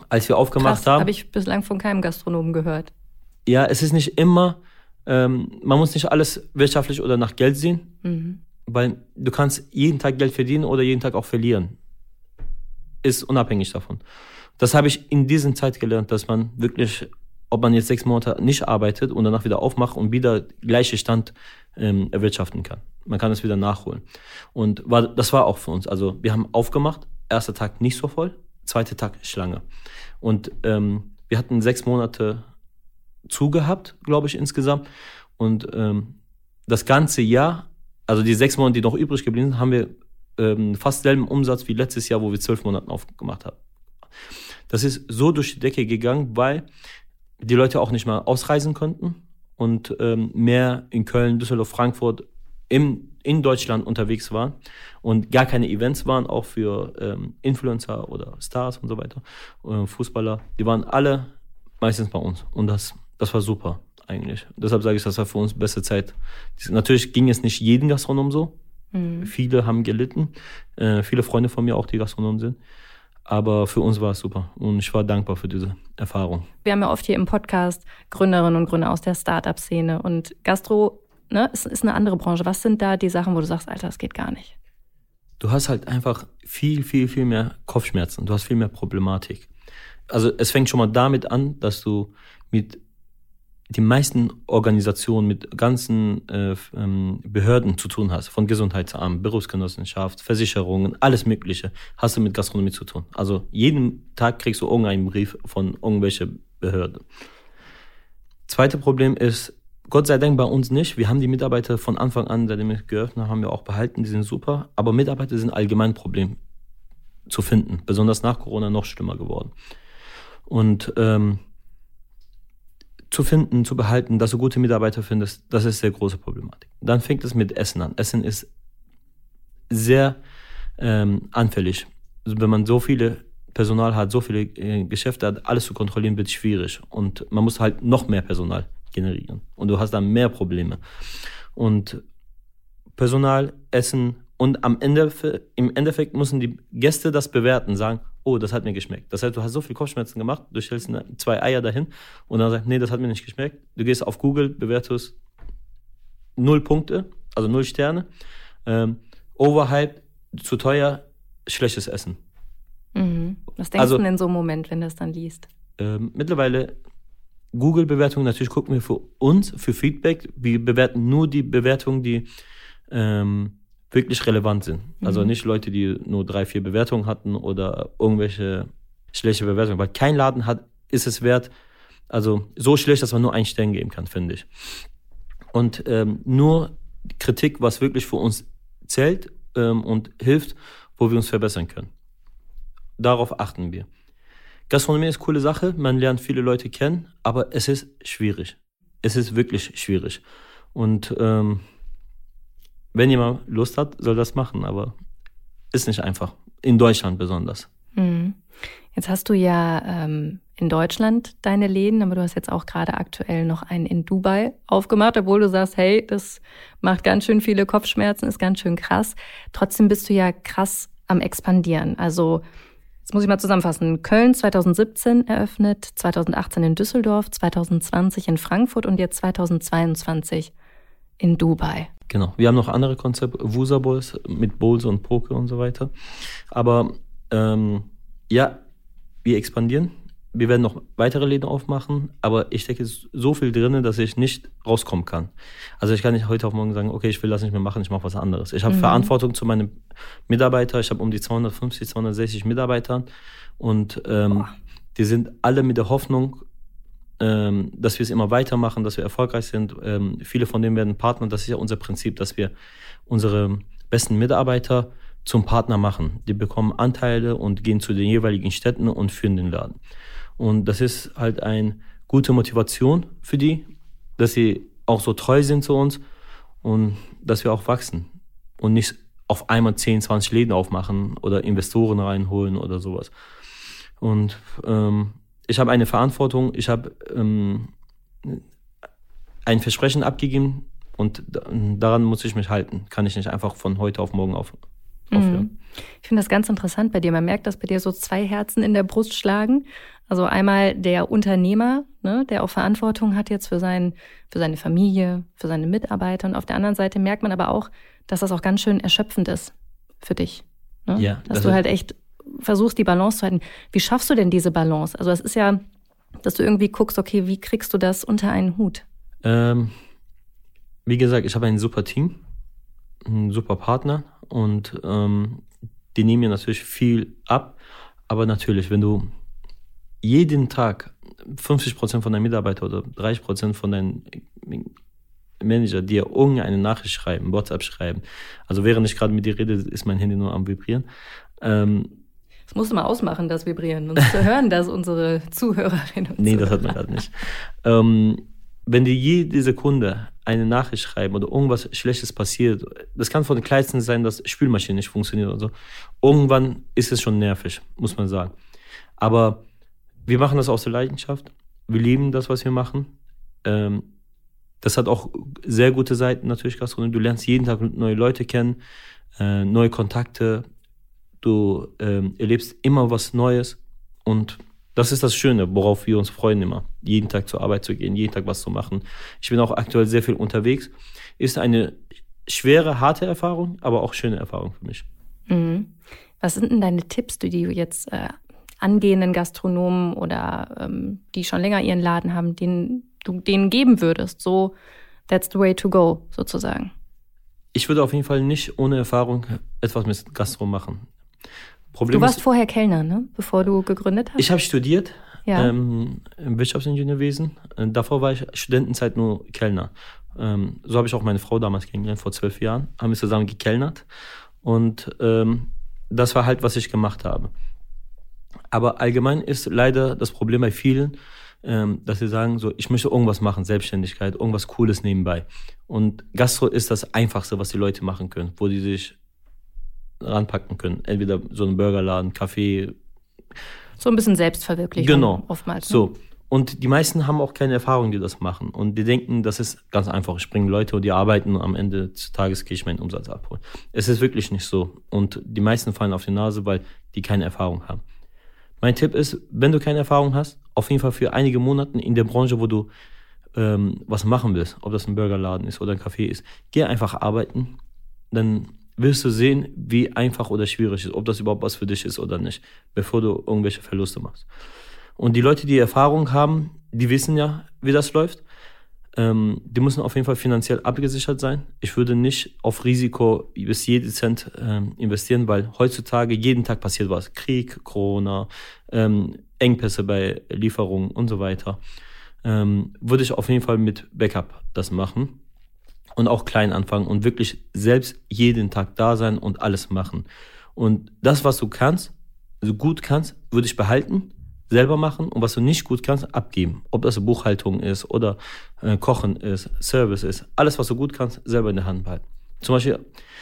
Als wir aufgemacht Krass, haben. habe ich bislang von keinem Gastronomen gehört. Ja, es ist nicht immer, ähm, man muss nicht alles wirtschaftlich oder nach Geld sehen, mhm. Weil du kannst jeden Tag Geld verdienen oder jeden Tag auch verlieren. Ist unabhängig davon. Das habe ich in dieser Zeit gelernt, dass man wirklich, ob man jetzt sechs Monate nicht arbeitet und danach wieder aufmacht und wieder gleiche Stand ähm, erwirtschaften kann. Man kann es wieder nachholen. Und war, das war auch für uns. Also wir haben aufgemacht, erster Tag nicht so voll, zweiter Tag Schlange. Und ähm, wir hatten sechs Monate zugehabt, glaube ich, insgesamt. Und ähm, das ganze Jahr, also die sechs Monate, die noch übrig geblieben sind, haben wir ähm, fast selben Umsatz wie letztes Jahr, wo wir zwölf Monate aufgemacht haben. Das ist so durch die Decke gegangen, weil die Leute auch nicht mal ausreisen konnten und ähm, mehr in Köln, Düsseldorf, Frankfurt im, in Deutschland unterwegs waren und gar keine Events waren, auch für ähm, Influencer oder Stars und so weiter, äh, Fußballer. Die waren alle meistens bei uns und das, das war super eigentlich. Deshalb sage ich, das war für uns beste Zeit. Natürlich ging es nicht jeden Gastronom so. Mhm. Viele haben gelitten. Äh, viele Freunde von mir auch, die Gastronomen sind. Aber für uns war es super und ich war dankbar für diese Erfahrung. Wir haben ja oft hier im Podcast Gründerinnen und Gründer aus der Startup-Szene und Gastro ne, ist, ist eine andere Branche. Was sind da die Sachen, wo du sagst, Alter, das geht gar nicht? Du hast halt einfach viel, viel, viel mehr Kopfschmerzen. Du hast viel mehr Problematik. Also es fängt schon mal damit an, dass du mit die meisten Organisationen mit ganzen äh, ähm, Behörden zu tun hast, von Gesundheitsamt, Berufsgenossenschaft, Versicherungen, alles Mögliche, hast du mit Gastronomie zu tun. Also jeden Tag kriegst du irgendeinen Brief von irgendwelcher Behörde. Zweite Problem ist, Gott sei Dank bei uns nicht. Wir haben die Mitarbeiter von Anfang an, seitdem wir geöffnet haben, haben wir auch behalten, die sind super. Aber Mitarbeiter sind allgemein ein Problem zu finden, besonders nach Corona noch schlimmer geworden. Und ähm, zu finden, zu behalten, dass du gute Mitarbeiter findest, das ist sehr große Problematik. Dann fängt es mit Essen an. Essen ist sehr ähm, anfällig. Also wenn man so viele Personal hat, so viele äh, Geschäfte hat, alles zu kontrollieren wird schwierig. Und man muss halt noch mehr Personal generieren. Und du hast dann mehr Probleme. Und Personal, Essen und am Ende, im Endeffekt müssen die Gäste das bewerten, sagen, oh, das hat mir geschmeckt. Das heißt, du hast so viel Kopfschmerzen gemacht, du stellst zwei Eier dahin und dann sagst, nee, das hat mir nicht geschmeckt. Du gehst auf Google, bewertest null Punkte, also null Sterne. Ähm, overhyped, zu teuer, schlechtes Essen. Mhm. Was denkst also, du in so einem Moment, wenn du das dann liest? Ähm, mittlerweile Google-Bewertungen, natürlich gucken wir für uns, für Feedback. Wir bewerten nur die Bewertungen, die ähm, wirklich relevant sind. Also mhm. Nicht Leute, die nur drei, vier Bewertungen hatten oder irgendwelche schlechte Bewertungen, weil kein Laden hat, ist es wert, also so schlecht, dass man nur einen Stern geben kann, finde ich. Und ähm, nur Kritik, was wirklich für uns zählt ähm, und hilft, wo wir uns verbessern können. Darauf achten wir. Gastronomie ist eine coole Sache, man lernt viele Leute kennen, aber es ist schwierig. Es ist wirklich schwierig. Und ähm, wenn jemand Lust hat, soll das machen, aber ist nicht einfach. In Deutschland besonders. Mhm. Jetzt hast du ja ähm, in Deutschland deine Läden, aber du hast jetzt auch gerade aktuell noch einen in Dubai aufgemacht, obwohl du sagst, hey, das macht ganz schön viele Kopfschmerzen, ist ganz schön krass. Trotzdem bist du ja krass am expandieren. Also Jetzt muss ich mal zusammenfassen. Köln 2017 eröffnet, 2018 in Düsseldorf, 2020 in Frankfurt und jetzt 2022 in Dubai. Genau. Wir haben noch andere Konzepte, Wusa Bowls mit Bowls und Poke und so weiter. Aber ähm, ja, wir expandieren. Wir werden noch weitere Läden aufmachen, aber ich ist so viel drin, dass ich nicht rauskommen kann. Also ich kann nicht heute auf morgen sagen, okay, ich will das nicht mehr machen, ich mache was anderes. Ich habe mhm. Verantwortung zu meinen Mitarbeitern. Ich habe um die 250, 260 Mitarbeiter und ähm, die sind alle mit der Hoffnung, ähm, dass wir es immer weitermachen, dass wir erfolgreich sind. Ähm, viele von denen werden Partner. Das ist ja unser Prinzip, dass wir unsere besten Mitarbeiter zum Partner machen. Die bekommen Anteile und gehen zu den jeweiligen Städten und führen den Laden. Und das ist halt eine gute Motivation für die, dass sie auch so treu sind zu uns und dass wir auch wachsen und nicht auf einmal 10, 20 Läden aufmachen oder Investoren reinholen oder sowas. Und ähm, ich habe eine Verantwortung, ich habe ähm, ein Versprechen abgegeben und daran muss ich mich halten. Kann ich nicht einfach von heute auf morgen auf, Mhm. Ich finde das ganz interessant bei dir. Man merkt, dass bei dir so zwei Herzen in der Brust schlagen. Also einmal der Unternehmer, ne, der auch Verantwortung hat jetzt für, sein, für seine Familie, für seine Mitarbeiter. Und auf der anderen Seite merkt man aber auch, dass das auch ganz schön erschöpfend ist für dich. Ne? Ja, dass das du halt echt versuchst, die Balance zu halten. Wie schaffst du denn diese Balance? Also es ist ja, dass du irgendwie guckst, okay, wie kriegst du das unter einen Hut? Ähm, wie gesagt, ich habe ein super Team, einen super Partner und ähm, die nehmen mir natürlich viel ab. Aber natürlich, wenn du jeden Tag 50 Prozent von deinen Mitarbeitern oder 30 Prozent von deinen Manager dir irgendeine Nachricht schreiben, WhatsApp schreiben. Also während ich gerade mit dir rede, ist mein Handy nur am Vibrieren. Ähm, das musst du mal ausmachen, das Vibrieren. Und zu hören das unsere Zuhörerinnen und Nee, Zuhörer. das hat man gerade nicht. Ähm, wenn dir jede Sekunde eine Nachricht schreiben oder irgendwas Schlechtes passiert, das kann von den kleinsten sein, dass Spülmaschine nicht funktioniert oder so. Irgendwann ist es schon nervig, muss man sagen. Aber wir machen das aus der Leidenschaft. Wir lieben das, was wir machen. Ähm, das hat auch sehr gute Seiten natürlich, Gastronomie. Du lernst jeden Tag neue Leute kennen, äh, neue Kontakte. Du ähm, erlebst immer was Neues und das ist das Schöne, worauf wir uns freuen immer, jeden Tag zur Arbeit zu gehen, jeden Tag was zu machen. Ich bin auch aktuell sehr viel unterwegs. Ist eine schwere, harte Erfahrung, aber auch schöne Erfahrung für mich. Mhm. Was sind denn deine Tipps, die du jetzt äh, angehenden Gastronomen oder ähm, die schon länger ihren Laden haben, denen du denen geben würdest? So, that's the way to go, sozusagen. Ich würde auf jeden Fall nicht ohne Erfahrung etwas mit Gastro machen. Problem du warst ist, vorher Kellner, ne? bevor du gegründet hast? Ich habe studiert ja. ähm, im Wirtschaftsingenieurwesen. Davor war ich Studentenzeit nur Kellner. Ähm, so habe ich auch meine Frau damals kennengelernt, vor zwölf Jahren. Haben wir zusammen gekellnert. Und ähm, das war halt, was ich gemacht habe. Aber allgemein ist leider das Problem bei vielen, ähm, dass sie sagen, so, ich möchte irgendwas machen, Selbstständigkeit, irgendwas Cooles nebenbei. Und Gastro ist das Einfachste, was die Leute machen können, wo die sich ranpacken können. Entweder so ein Burgerladen, Kaffee. So ein bisschen Selbstverwirklichung genau. oftmals. Ne? So. Und die meisten haben auch keine Erfahrung, die das machen. Und die denken, das ist ganz einfach. Ich bringe Leute und die arbeiten und am Ende des Tages gehe ich meinen Umsatz abholen. Es ist wirklich nicht so. Und die meisten fallen auf die Nase, weil die keine Erfahrung haben. Mein Tipp ist, wenn du keine Erfahrung hast, auf jeden Fall für einige Monate in der Branche, wo du ähm, was machen willst, ob das ein Burgerladen ist oder ein Café ist, geh einfach arbeiten. Dann wirst du sehen, wie einfach oder schwierig ist, ob das überhaupt was für dich ist oder nicht, bevor du irgendwelche Verluste machst. Und die Leute, die Erfahrung haben, die wissen ja, wie das läuft. Ähm, die müssen auf jeden Fall finanziell abgesichert sein. Ich würde nicht auf Risiko bis jeden Cent ähm, investieren, weil heutzutage jeden Tag passiert was. Krieg, Corona, ähm, Engpässe bei Lieferungen und so weiter. Ähm, würde ich auf jeden Fall mit Backup das machen und auch klein anfangen und wirklich selbst jeden Tag da sein und alles machen. Und das, was du kannst, also gut kannst, würde ich behalten, selber machen und was du nicht gut kannst, abgeben. Ob das Buchhaltung ist oder äh, Kochen ist, Service ist, alles, was du gut kannst, selber in der Hand behalten. Zum Beispiel,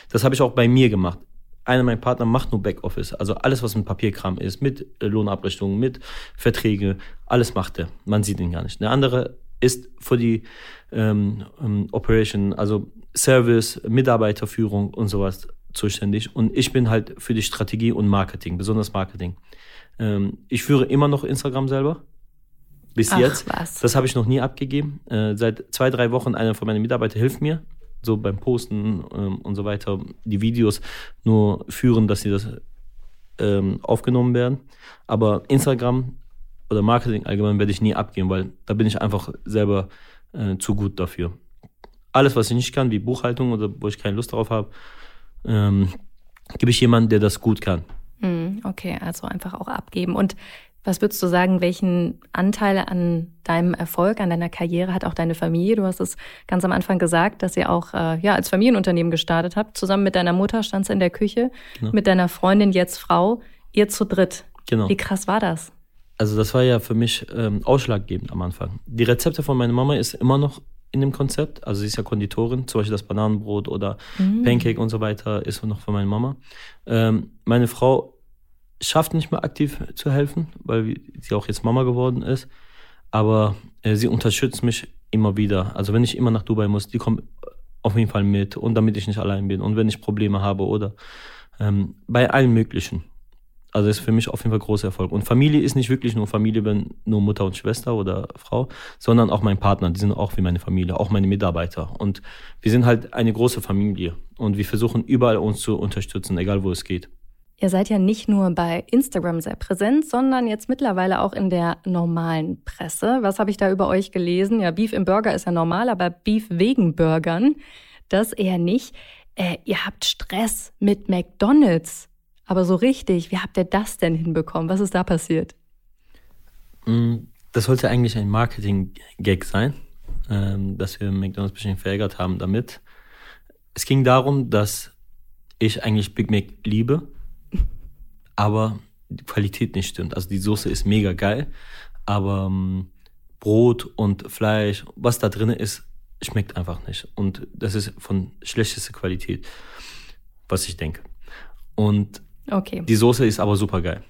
das habe ich auch bei mir gemacht. einer meiner Partner macht nur Backoffice, also alles, was mit Papierkram ist, mit Lohnabrechnungen, mit Verträge, alles macht er. Man sieht ihn gar nicht. Der andere ist für die ähm, ähm, Operation, also Service, Mitarbeiterführung und sowas zuständig. Und ich bin halt für die Strategie und Marketing, besonders Marketing. Ähm, ich führe immer noch Instagram selber. Bis Ach, jetzt. Was. Das habe ich noch nie abgegeben. Äh, seit zwei, drei Wochen einer von meinen Mitarbeitern hilft mir, so beim Posten ähm, und so weiter, die Videos nur führen, dass sie das ähm, aufgenommen werden. Aber Instagram oder Marketing allgemein werde ich nie abgeben, weil da bin ich einfach selber äh, zu gut dafür. Alles, was ich nicht kann, wie Buchhaltung oder wo ich keine Lust darauf habe, ähm, gebe ich jemanden, der das gut kann. Hm, okay, also einfach auch abgeben. Und was würdest du sagen, welchen Anteil an deinem Erfolg, an deiner Karriere hat auch deine Familie? Du hast es ganz am Anfang gesagt, dass ihr auch äh, ja als Familienunternehmen gestartet habt. Zusammen mit deiner Mutter standst du in der Küche, genau. mit deiner Freundin, jetzt Frau, ihr zu dritt. Genau. Wie krass war das? Also das war ja für mich ähm, ausschlaggebend am Anfang. Die Rezepte von meiner Mama ist immer noch in dem Konzept. Also sie ist ja Konditorin, zum Beispiel das Bananenbrot oder mhm. Pancake und so weiter ist noch von meiner Mama. Ähm, meine Frau schafft nicht mehr aktiv zu helfen, weil sie auch jetzt Mama geworden ist. Aber äh, sie unterstützt mich immer wieder. Also wenn ich immer nach Dubai muss, die kommt auf jeden Fall mit und damit ich nicht allein bin und wenn ich Probleme habe oder ähm, bei allen möglichen. Also ist für mich auf jeden Fall großer Erfolg. Und Familie ist nicht wirklich nur Familie, wenn nur Mutter und Schwester oder Frau, sondern auch mein Partner. Die sind auch wie meine Familie, auch meine Mitarbeiter. Und wir sind halt eine große Familie und wir versuchen überall uns zu unterstützen, egal wo es geht. Ihr seid ja nicht nur bei Instagram sehr präsent, sondern jetzt mittlerweile auch in der normalen Presse. Was habe ich da über euch gelesen? Ja, Beef im Burger ist ja normal, aber Beef wegen Burgern, das eher nicht. Äh, ihr habt Stress mit McDonald's. Aber so richtig, wie habt ihr das denn hinbekommen? Was ist da passiert? Mm, das sollte eigentlich ein Marketing-Gag sein, ähm, dass wir McDonald's ein bisschen verärgert haben damit. Es ging darum, dass ich eigentlich Big Mac liebe aber die Qualität nicht stimmt. Also die Soße ist mega geil, aber ähm, Brot und Fleisch, was da drin ist, schmeckt einfach nicht. Und das ist von schlechtester Qualität, was ich denke. Und okay. die Soße ist aber super geil.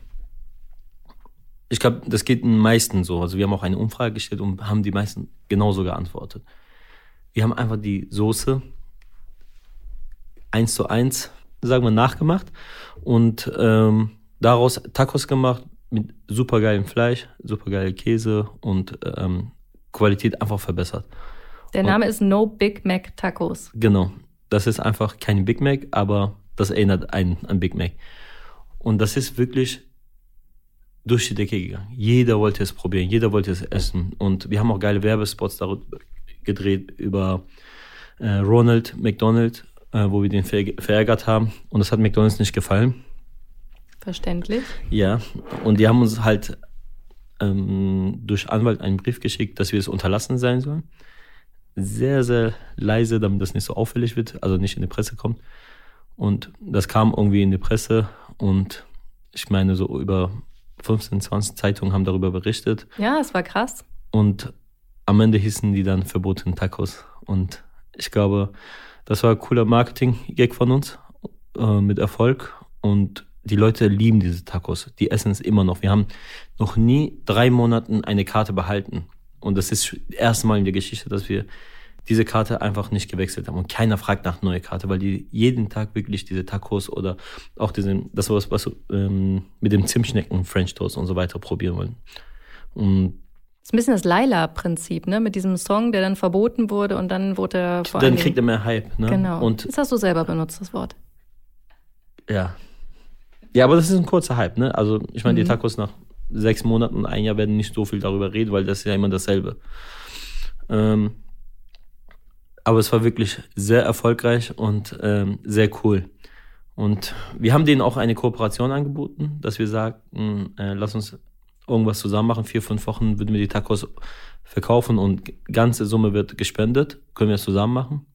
Ich glaube, das geht den meisten so. Also wir haben auch eine Umfrage gestellt und haben die meisten genauso geantwortet. Wir haben einfach die Soße eins zu eins sagen wir, nachgemacht und ähm, daraus Tacos gemacht mit supergeilem Fleisch, supergeilem Käse und ähm, Qualität einfach verbessert. Der Name und, ist No Big Mac Tacos. Genau. Das ist einfach kein Big Mac, aber das erinnert einen an Big Mac. Und das ist wirklich durch die Decke gegangen. Jeder wollte es probieren, jeder wollte es essen. Und wir haben auch geile Werbespots darüber gedreht über äh, Ronald McDonald äh, wo wir den verärgert haben. Und das hat McDonalds nicht gefallen. Verständlich. Ja, und die haben uns halt ähm, durch Anwalt einen Brief geschickt, dass wir es unterlassen sein sollen. Sehr, sehr leise, damit das nicht so auffällig wird, also nicht in die Presse kommt. Und das kam irgendwie in die Presse und ich meine, so über 15, 20 Zeitungen haben darüber berichtet. Ja, es war krass. Und am Ende hießen die dann verbotenen Tacos. Und ich glaube, das war ein cooler Marketing-Gag von uns äh, mit Erfolg. Und die Leute lieben diese Tacos. Die essen es immer noch. Wir haben noch nie drei Monaten eine Karte behalten. Und das ist das erste Mal in der Geschichte, dass wir diese Karte einfach nicht gewechselt haben. Und keiner fragt nach neue Karte, weil die jeden Tag wirklich diese Tacos oder auch diesen, das was, was ähm, mit dem Zimtschnecken, French Toast und so weiter probieren wollen. Und das ist ein bisschen das Laila-Prinzip, ne? Mit diesem Song, der dann verboten wurde und dann wurde er vor Dann kriegt er mehr Hype, ne? Genau. Und das hast du selber benutzt, das Wort. Ja. Ja, aber das ist ein kurzer Hype, ne? Also, ich meine, mhm. die Tacos nach sechs Monaten und ein Jahr werden nicht so viel darüber reden, weil das ist ja immer dasselbe. Ähm, aber es war wirklich sehr erfolgreich und ähm, sehr cool. Und wir haben denen auch eine Kooperation angeboten, dass wir sagten, äh, lass uns irgendwas zusammen machen. Vier, fünf Wochen würden wir die Tacos verkaufen und ganze Summe wird gespendet. Können wir das zusammen machen?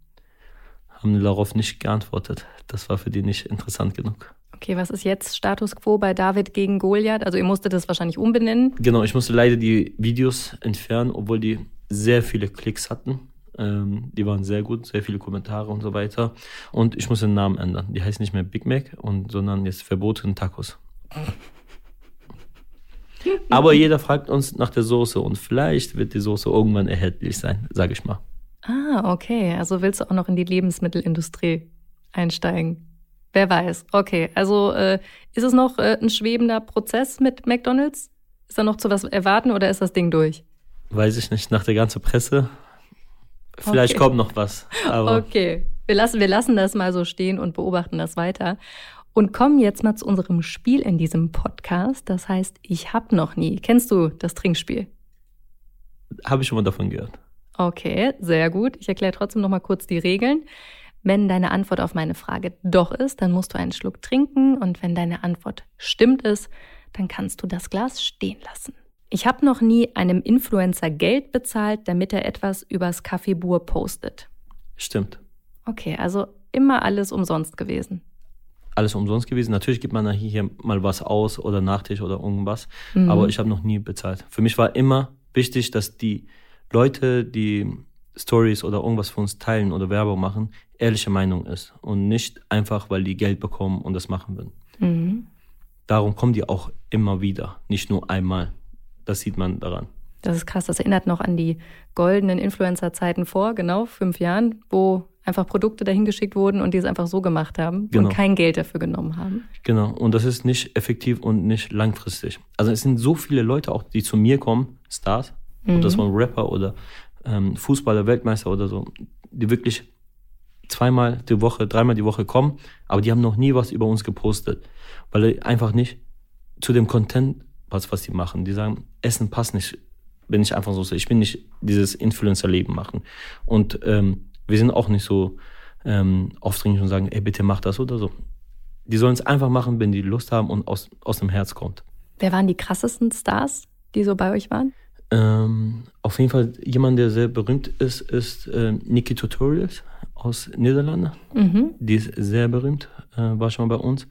Haben darauf nicht geantwortet. Das war für die nicht interessant genug. Okay, was ist jetzt Status quo bei David gegen Goliath? Also ihr musstet das wahrscheinlich umbenennen. Genau, ich musste leider die Videos entfernen, obwohl die sehr viele Klicks hatten. Ähm, die waren sehr gut, sehr viele Kommentare und so weiter. Und ich muss den Namen ändern. Die heißt nicht mehr Big Mac, und, sondern jetzt verbotene Tacos. Aber jeder fragt uns nach der Soße und vielleicht wird die Soße irgendwann erhältlich sein, sage ich mal. Ah, okay. Also willst du auch noch in die Lebensmittelindustrie einsteigen? Wer weiß. Okay, also äh, ist es noch äh, ein schwebender Prozess mit McDonald's? Ist da noch zu was erwarten oder ist das Ding durch? Weiß ich nicht. Nach der ganzen Presse. Vielleicht okay. kommt noch was. okay, wir lassen, wir lassen das mal so stehen und beobachten das weiter. Und kommen jetzt mal zu unserem Spiel in diesem Podcast. Das heißt, ich hab noch nie. Kennst du das Trinkspiel? Habe ich schon mal davon gehört. Okay, sehr gut. Ich erkläre trotzdem noch mal kurz die Regeln. Wenn deine Antwort auf meine Frage doch ist, dann musst du einen Schluck trinken und wenn deine Antwort stimmt ist, dann kannst du das Glas stehen lassen. Ich habe noch nie einem Influencer Geld bezahlt, damit er etwas übers Kaffeebur postet. Stimmt. Okay, also immer alles umsonst gewesen. Alles umsonst gewesen. Natürlich gibt man hier mal was aus oder Nachtisch oder irgendwas, mhm. aber ich habe noch nie bezahlt. Für mich war immer wichtig, dass die Leute, die Stories oder irgendwas für uns teilen oder Werbung machen, ehrliche Meinung ist und nicht einfach, weil die Geld bekommen und das machen würden. Mhm. Darum kommen die auch immer wieder, nicht nur einmal. Das sieht man daran. Das ist krass. Das erinnert noch an die goldenen Influencer-Zeiten vor, genau, fünf Jahren, wo einfach Produkte dahin geschickt wurden und die es einfach so gemacht haben genau. und kein Geld dafür genommen haben. Genau. Und das ist nicht effektiv und nicht langfristig. Also es sind so viele Leute auch, die zu mir kommen, Stars, mhm. ob das von Rapper oder ähm, Fußballer, Weltmeister oder so, die wirklich zweimal die Woche, dreimal die Woche kommen, aber die haben noch nie was über uns gepostet, weil einfach nicht zu dem Content was, was die machen. Die sagen, Essen passt nicht, wenn ich einfach so sehe. Ich will nicht dieses Influencer-Leben machen. Und ähm, wir sind auch nicht so ähm, aufdringlich und sagen, ey, bitte mach das oder so. Die sollen es einfach machen, wenn die Lust haben und aus, aus dem Herz kommt. Wer waren die krassesten Stars, die so bei euch waren? Ähm, auf jeden Fall jemand, der sehr berühmt ist, ist äh, Niki Tutorials aus Niederlande. Mhm. Die ist sehr berühmt, äh, war schon mal bei uns.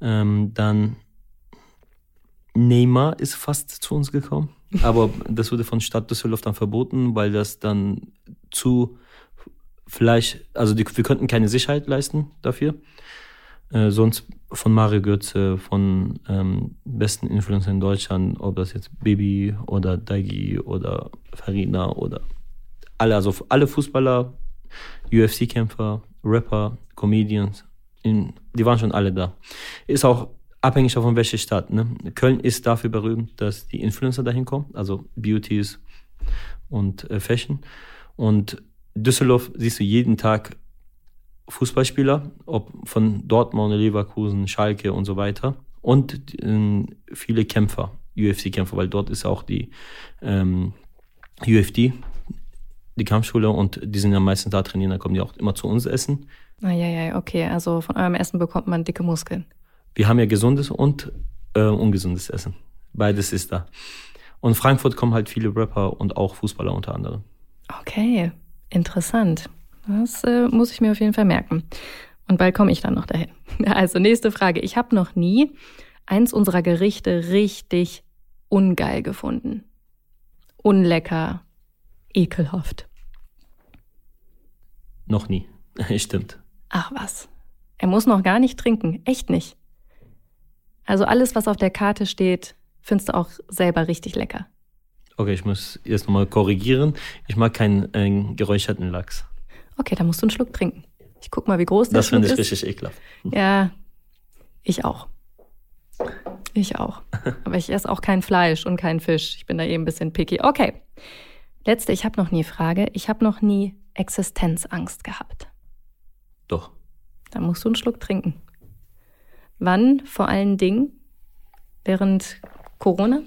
Ähm, dann Neymar ist fast zu uns gekommen, aber das wurde von Stadt Düsseldorf dann verboten, weil das dann zu vielleicht, also die, wir könnten keine Sicherheit leisten dafür. Äh, sonst von Mario Götze, von ähm, besten Influencern in Deutschland, ob das jetzt Baby oder Daigi oder Farina oder alle, also alle Fußballer, UFC-Kämpfer, Rapper, Comedians, in, die waren schon alle da. Ist auch abhängig davon, welche Stadt. Ne? Köln ist dafür berühmt, dass die Influencer dahin kommen, also Beauties und äh, Fashion. Und Düsseldorf siehst du jeden Tag Fußballspieler, ob von Dortmund, Leverkusen, Schalke und so weiter. Und äh, viele Kämpfer, UFC-Kämpfer, weil dort ist auch die ähm, UFD, die Kampfschule, und die sind ja meistens da trainieren, dann kommen die auch immer zu uns essen. Ah, ja, ja, okay. Also von eurem Essen bekommt man dicke Muskeln. Wir haben ja gesundes und äh, ungesundes Essen. Beides ist da. Und Frankfurt kommen halt viele Rapper und auch Fußballer unter anderem. Okay, interessant. Das äh, muss ich mir auf jeden Fall merken. Und bald komme ich dann noch dahin. Also nächste Frage. Ich habe noch nie eins unserer Gerichte richtig ungeil gefunden. Unlecker, ekelhaft. Noch nie. Stimmt. Ach was. Er muss noch gar nicht trinken. Echt nicht. Also alles, was auf der Karte steht, findest du auch selber richtig lecker. Okay, ich muss erst nochmal korrigieren. Ich mag keinen äh, geräucherten Lachs. Okay, dann musst du einen Schluck trinken. Ich guck mal, wie groß der das ist. Das finde ich richtig ekelhaft. Ja, ich auch. Ich auch. Aber ich esse auch kein Fleisch und kein Fisch. Ich bin da eben ein bisschen picky. Okay. Letzte, ich habe noch nie Frage. Ich habe noch nie Existenzangst gehabt. Doch. Dann musst du einen Schluck trinken. Wann vor allen Dingen? Während Corona?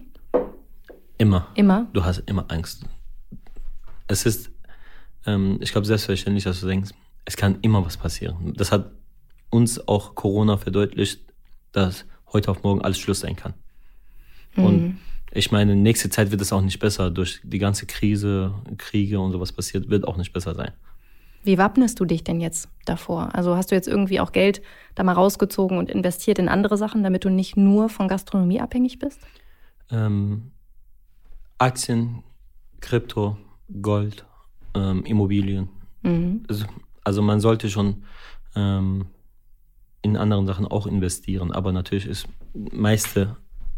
Immer. Immer? Du hast immer Angst. Es ist, ähm, ich glaube, selbstverständlich, dass du denkst, es kann immer was passieren. Das hat uns auch Corona verdeutlicht, dass heute auf morgen alles Schluss sein kann. Mhm. Und ich meine, nächste Zeit wird es auch nicht besser. Durch die ganze Krise, Kriege und sowas passiert, wird auch nicht besser sein. Wie wappnest du dich denn jetzt davor? Also hast du jetzt irgendwie auch Geld da mal rausgezogen und investiert in andere Sachen, damit du nicht nur von Gastronomie abhängig bist? Ähm, Aktien, Krypto, Gold ähm, Immobilien. Mhm. Also, also, man sollte schon ähm, in anderen Sachen auch investieren, aber natürlich ist meiste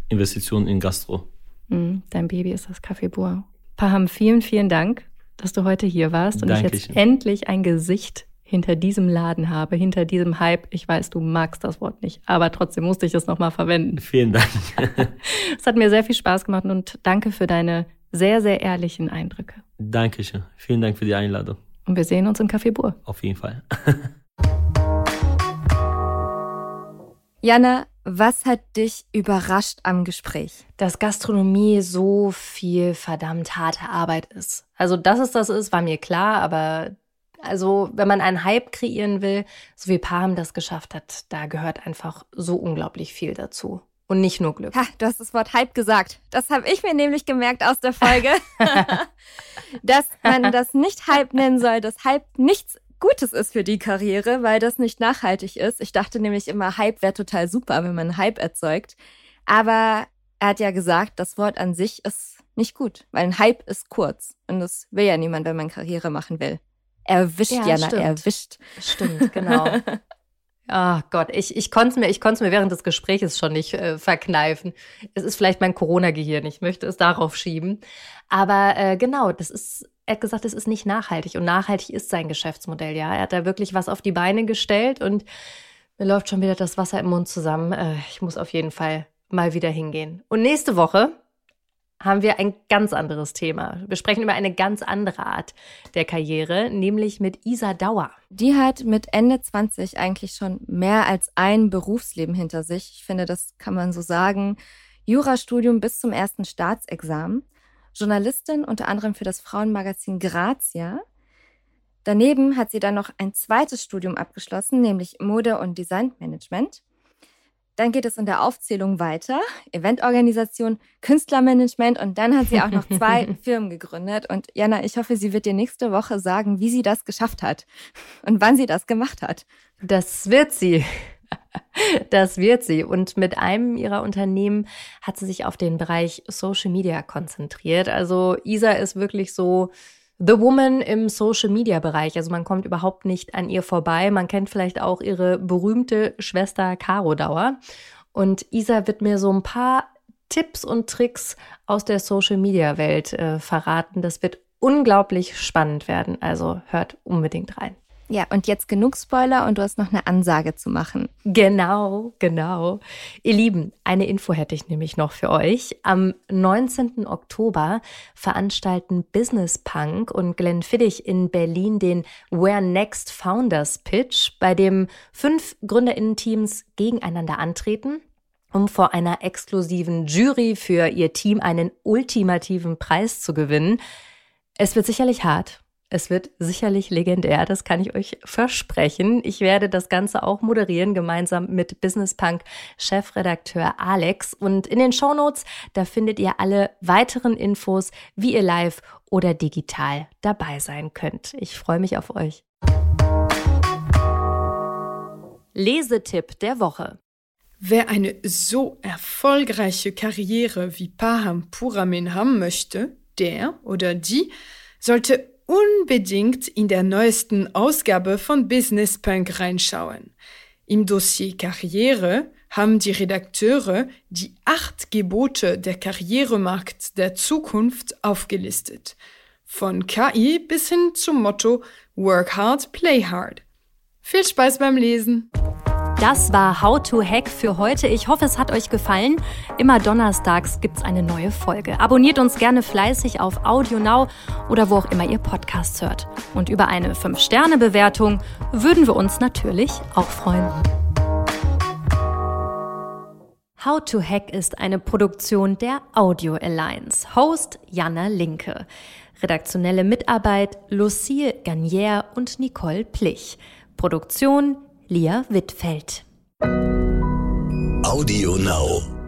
Investition in Gastro. Mhm. Dein Baby ist das Café Bois. Paham, vielen, vielen Dank, dass du heute hier warst und Dankeschön. ich jetzt endlich ein Gesicht hinter diesem Laden habe, hinter diesem Hype. Ich weiß, du magst das Wort nicht, aber trotzdem musste ich es nochmal verwenden. Vielen Dank. es hat mir sehr viel Spaß gemacht und danke für deine sehr, sehr ehrlichen Eindrücke. Dankeschön. Vielen Dank für die Einladung. Und wir sehen uns im Café Bur. Auf jeden Fall. Jana, was hat dich überrascht am Gespräch? Dass Gastronomie so viel verdammt harte Arbeit ist. Also, dass es das ist, war mir klar, aber also, wenn man einen Hype kreieren will, so wie Pam das geschafft hat, da gehört einfach so unglaublich viel dazu. Und nicht nur Glück. Ha, du hast das Wort Hype gesagt. Das habe ich mir nämlich gemerkt aus der Folge. dass man das nicht Hype nennen soll, dass Hype nichts Gutes ist für die Karriere, weil das nicht nachhaltig ist. Ich dachte nämlich immer, Hype wäre total super, wenn man Hype erzeugt. Aber er hat ja gesagt, das Wort an sich ist nicht gut, weil ein Hype ist kurz. Und das will ja niemand, wenn man Karriere machen will. Erwischt, ja, Jana, stimmt. erwischt. Stimmt, genau. Ach Gott, ich, ich konnte es mir, ich konnte mir während des Gesprächs schon nicht äh, verkneifen. Es ist vielleicht mein Corona-Gehirn, ich möchte es darauf schieben. Aber äh, genau, das ist, er hat gesagt, es ist nicht nachhaltig. Und nachhaltig ist sein Geschäftsmodell, ja. Er hat da wirklich was auf die Beine gestellt und mir läuft schon wieder das Wasser im Mund zusammen. Äh, ich muss auf jeden Fall mal wieder hingehen. Und nächste Woche haben wir ein ganz anderes Thema. Wir sprechen über eine ganz andere Art der Karriere, nämlich mit Isa Dauer. Die hat mit Ende 20 eigentlich schon mehr als ein Berufsleben hinter sich. Ich finde, das kann man so sagen. Jurastudium bis zum ersten Staatsexamen. Journalistin unter anderem für das Frauenmagazin Grazia. Daneben hat sie dann noch ein zweites Studium abgeschlossen, nämlich Mode- und Designmanagement. Dann geht es in der Aufzählung weiter. Eventorganisation, Künstlermanagement und dann hat sie auch noch zwei Firmen gegründet. Und Jana, ich hoffe, sie wird dir nächste Woche sagen, wie sie das geschafft hat und wann sie das gemacht hat. Das wird sie. Das wird sie. Und mit einem ihrer Unternehmen hat sie sich auf den Bereich Social Media konzentriert. Also Isa ist wirklich so The Woman im Social Media Bereich. Also man kommt überhaupt nicht an ihr vorbei. Man kennt vielleicht auch ihre berühmte Schwester Caro Dauer. Und Isa wird mir so ein paar Tipps und Tricks aus der Social Media Welt äh, verraten. Das wird unglaublich spannend werden. Also hört unbedingt rein. Ja, und jetzt genug Spoiler und du hast noch eine Ansage zu machen. Genau, genau. Ihr Lieben, eine Info hätte ich nämlich noch für euch. Am 19. Oktober veranstalten Business Punk und Glenn Fiddich in Berlin den Where Next Founders Pitch, bei dem fünf Gründerinnen-Teams gegeneinander antreten um vor einer exklusiven Jury für ihr Team einen ultimativen Preis zu gewinnen. Es wird sicherlich hart es wird sicherlich legendär, das kann ich euch versprechen. Ich werde das Ganze auch moderieren, gemeinsam mit Business Punk Chefredakteur Alex. Und in den Shownotes, da findet ihr alle weiteren Infos, wie ihr live oder digital dabei sein könnt. Ich freue mich auf euch. Lesetipp der Woche. Wer eine so erfolgreiche Karriere wie Paham Puramin haben möchte, der oder die sollte unbedingt in der neuesten Ausgabe von Business Punk reinschauen. Im Dossier Karriere haben die Redakteure die acht Gebote der Karrieremarkt der Zukunft aufgelistet. Von KI bis hin zum Motto Work hard, play hard. Viel Spaß beim Lesen! Das war How to Hack für heute. Ich hoffe, es hat euch gefallen. Immer donnerstags gibt es eine neue Folge. Abonniert uns gerne fleißig auf Audio Now oder wo auch immer ihr Podcasts hört. Und über eine 5-Sterne-Bewertung würden wir uns natürlich auch freuen. How to Hack ist eine Produktion der Audio Alliance. Host Jana Linke. Redaktionelle Mitarbeit Lucille Garnier und Nicole Plich. Produktion Lia Wittfeld. Audio Now.